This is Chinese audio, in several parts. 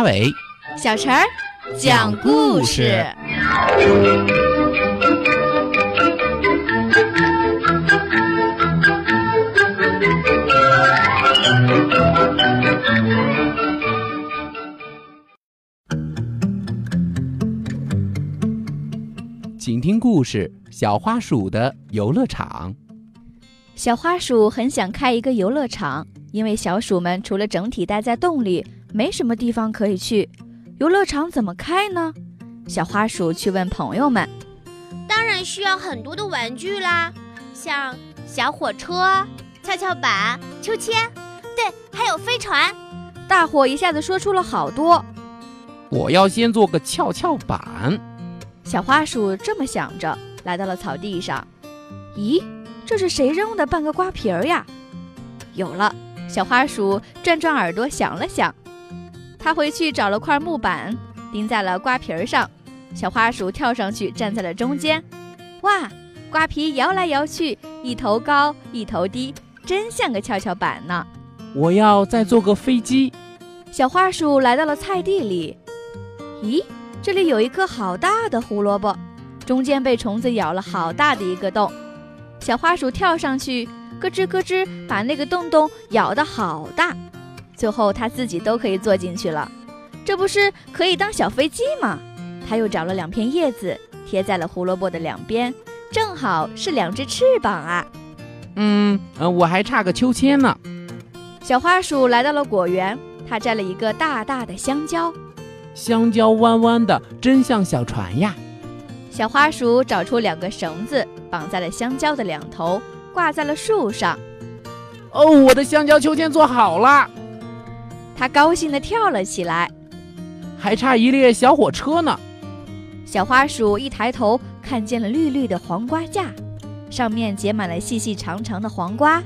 马尾，小陈儿讲故事。请听故事《小花鼠的游乐场》。小花鼠很想开一个游乐场，因为小鼠们除了整体待在洞里，没什么地方可以去。游乐场怎么开呢？小花鼠去问朋友们。当然需要很多的玩具啦，像小火车、跷跷板、秋千，对，还有飞船。大伙一下子说出了好多。我要先做个跷跷板。小花鼠这么想着，来到了草地上。咦？这是谁扔的半个瓜皮儿呀？有了，小花鼠转转耳朵想了想，它回去找了块木板，钉在了瓜皮儿上。小花鼠跳上去，站在了中间。哇，瓜皮摇来摇去，一头高一头低，真像个跷跷板呢。我要再做个飞机。小花鼠来到了菜地里。咦，这里有一颗好大的胡萝卜，中间被虫子咬了好大的一个洞。小花鼠跳上去，咯吱咯吱，把那个洞洞咬得好大，最后它自己都可以坐进去了。这不是可以当小飞机吗？它又找了两片叶子，贴在了胡萝卜的两边，正好是两只翅膀啊。嗯嗯，我还差个秋千呢。小花鼠来到了果园，它摘了一个大大的香蕉，香蕉弯弯的，真像小船呀。小花鼠找出两个绳子。绑在了香蕉的两头，挂在了树上。哦，我的香蕉秋千做好了！它高兴地跳了起来。还差一列小火车呢。小花鼠一抬头，看见了绿绿的黄瓜架，上面结满了细细长长的黄瓜。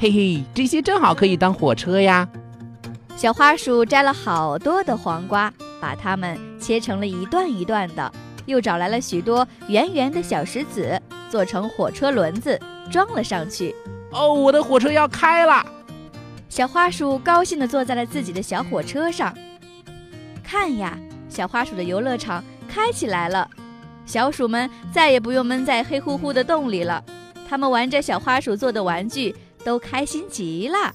嘿嘿，这些正好可以当火车呀！小花鼠摘了好多的黄瓜，把它们切成了一段一段的，又找来了许多圆圆的小石子。做成火车轮子装了上去。哦，我的火车要开了！小花鼠高兴地坐在了自己的小火车上。看呀，小花鼠的游乐场开起来了，小鼠们再也不用闷在黑乎乎的洞里了。它们玩着小花鼠做的玩具，都开心极了。